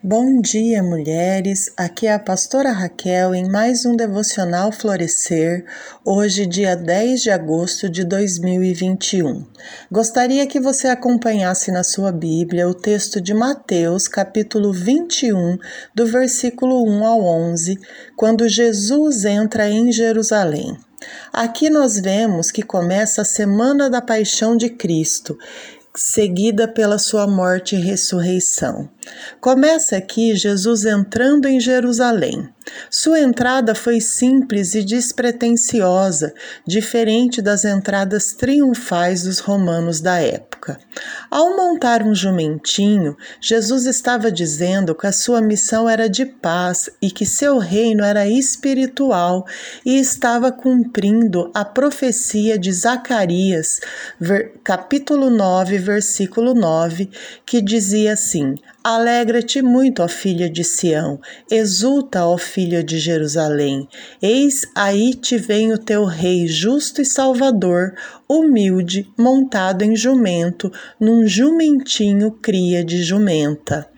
Bom dia, mulheres. Aqui é a pastora Raquel em mais um devocional Florescer, hoje, dia 10 de agosto de 2021. Gostaria que você acompanhasse na sua Bíblia o texto de Mateus, capítulo 21, do versículo 1 ao 11, quando Jesus entra em Jerusalém. Aqui nós vemos que começa a semana da paixão de Cristo seguida pela sua morte e ressurreição. Começa aqui Jesus entrando em Jerusalém. Sua entrada foi simples e despretensiosa, diferente das entradas triunfais dos romanos da época. Ao montar um jumentinho, Jesus estava dizendo que a sua missão era de paz e que seu reino era espiritual e estava cumprindo a profecia de Zacarias, capítulo 9, versículo 9, que dizia assim: Alegra-te muito, ó filha de Sião, exulta, ó filha de Jerusalém. Eis aí te vem o teu rei justo e salvador, humilde, montado em jumento, num jumentinho cria de jumenta.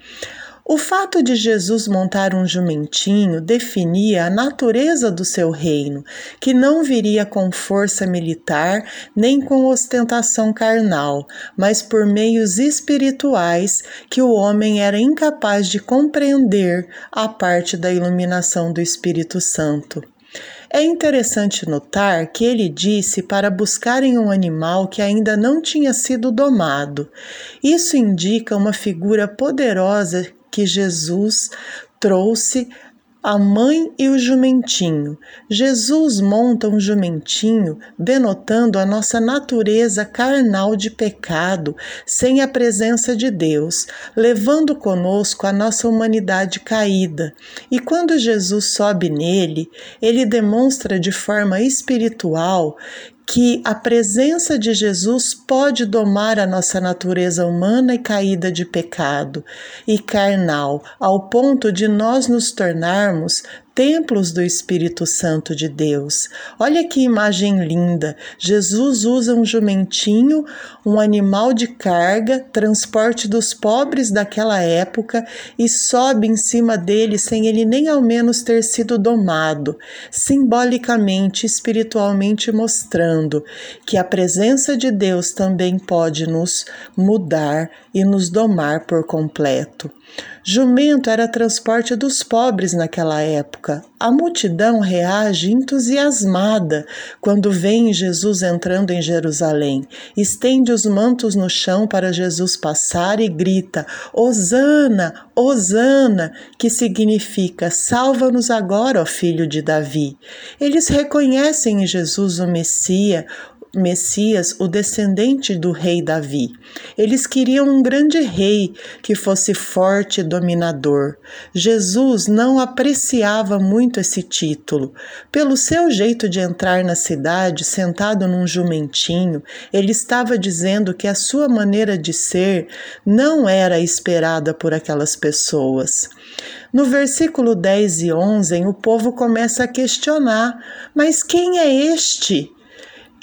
O fato de Jesus montar um jumentinho definia a natureza do seu reino, que não viria com força militar nem com ostentação carnal, mas por meios espirituais que o homem era incapaz de compreender a parte da iluminação do Espírito Santo. É interessante notar que ele disse para buscarem um animal que ainda não tinha sido domado. Isso indica uma figura poderosa que Jesus trouxe a mãe e o jumentinho. Jesus monta um jumentinho, denotando a nossa natureza carnal de pecado, sem a presença de Deus, levando conosco a nossa humanidade caída. E quando Jesus sobe nele, ele demonstra de forma espiritual que a presença de Jesus pode domar a nossa natureza humana e caída de pecado e carnal, ao ponto de nós nos tornarmos templos do Espírito Santo de Deus. Olha que imagem linda! Jesus usa um jumentinho, um animal de carga, transporte dos pobres daquela época, e sobe em cima dele sem ele nem ao menos ter sido domado, simbolicamente, espiritualmente mostrando que a presença de Deus também pode nos mudar e nos domar por completo. Jumento era transporte dos pobres naquela época. A multidão reage entusiasmada quando vê Jesus entrando em Jerusalém. Estende os mantos no chão para Jesus passar e grita: Hosana, Hosana, que significa salva-nos agora, ó filho de Davi. Eles reconhecem em Jesus o Messias, Messias, o descendente do rei Davi. Eles queriam um grande rei que fosse forte e dominador. Jesus não apreciava muito esse título. Pelo seu jeito de entrar na cidade, sentado num jumentinho, ele estava dizendo que a sua maneira de ser não era esperada por aquelas pessoas. No versículo 10 e 11, o povo começa a questionar: mas quem é este?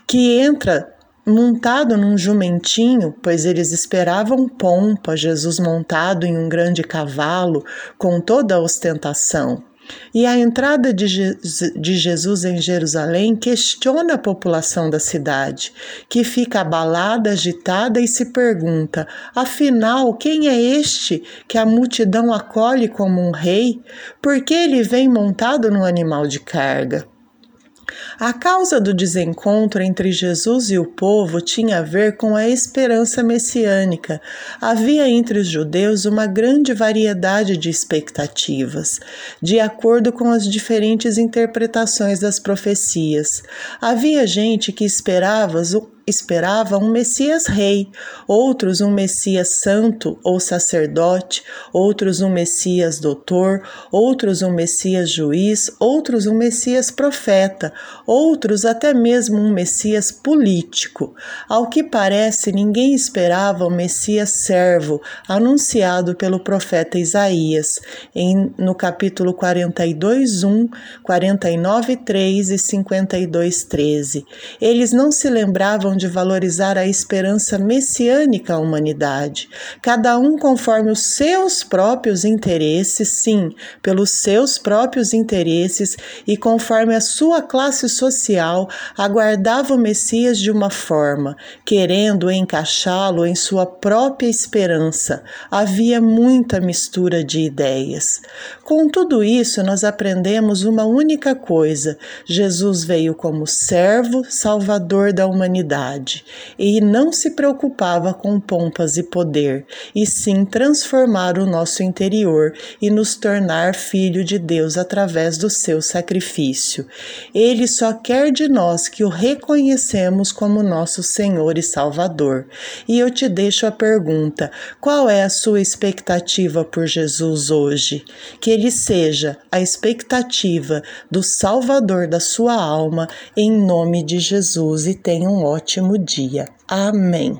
Que entra montado num jumentinho, pois eles esperavam pompa, Jesus montado em um grande cavalo, com toda a ostentação. E a entrada de, Je de Jesus em Jerusalém questiona a população da cidade, que fica abalada, agitada e se pergunta: afinal, quem é este que a multidão acolhe como um rei? Por que ele vem montado num animal de carga? A causa do desencontro entre Jesus e o povo tinha a ver com a esperança messiânica. Havia entre os judeus uma grande variedade de expectativas, de acordo com as diferentes interpretações das profecias. Havia gente que esperava esperava um Messias rei, outros um Messias santo ou sacerdote, outros um Messias doutor, outros um Messias juiz, outros um Messias profeta, outros até mesmo um Messias político. Ao que parece, ninguém esperava o Messias servo anunciado pelo profeta Isaías em, no capítulo 42, 1, 49, 3 e 52, 13. Eles não se lembravam de valorizar a esperança messiânica à humanidade, cada um conforme os seus próprios interesses, sim, pelos seus próprios interesses e conforme a sua classe social, aguardava o Messias de uma forma, querendo encaixá-lo em sua própria esperança. Havia muita mistura de ideias. Com tudo isso, nós aprendemos uma única coisa: Jesus veio como servo, salvador da humanidade, e não se preocupava com pompas e poder, e sim transformar o nosso interior e nos tornar filho de Deus através do seu sacrifício. Ele só quer de nós que o reconhecemos como nosso Senhor e Salvador. E eu te deixo a pergunta: qual é a sua expectativa por Jesus hoje? Que ele seja a expectativa do Salvador da sua alma, em nome de Jesus, e tenha um ótimo dia. Amém.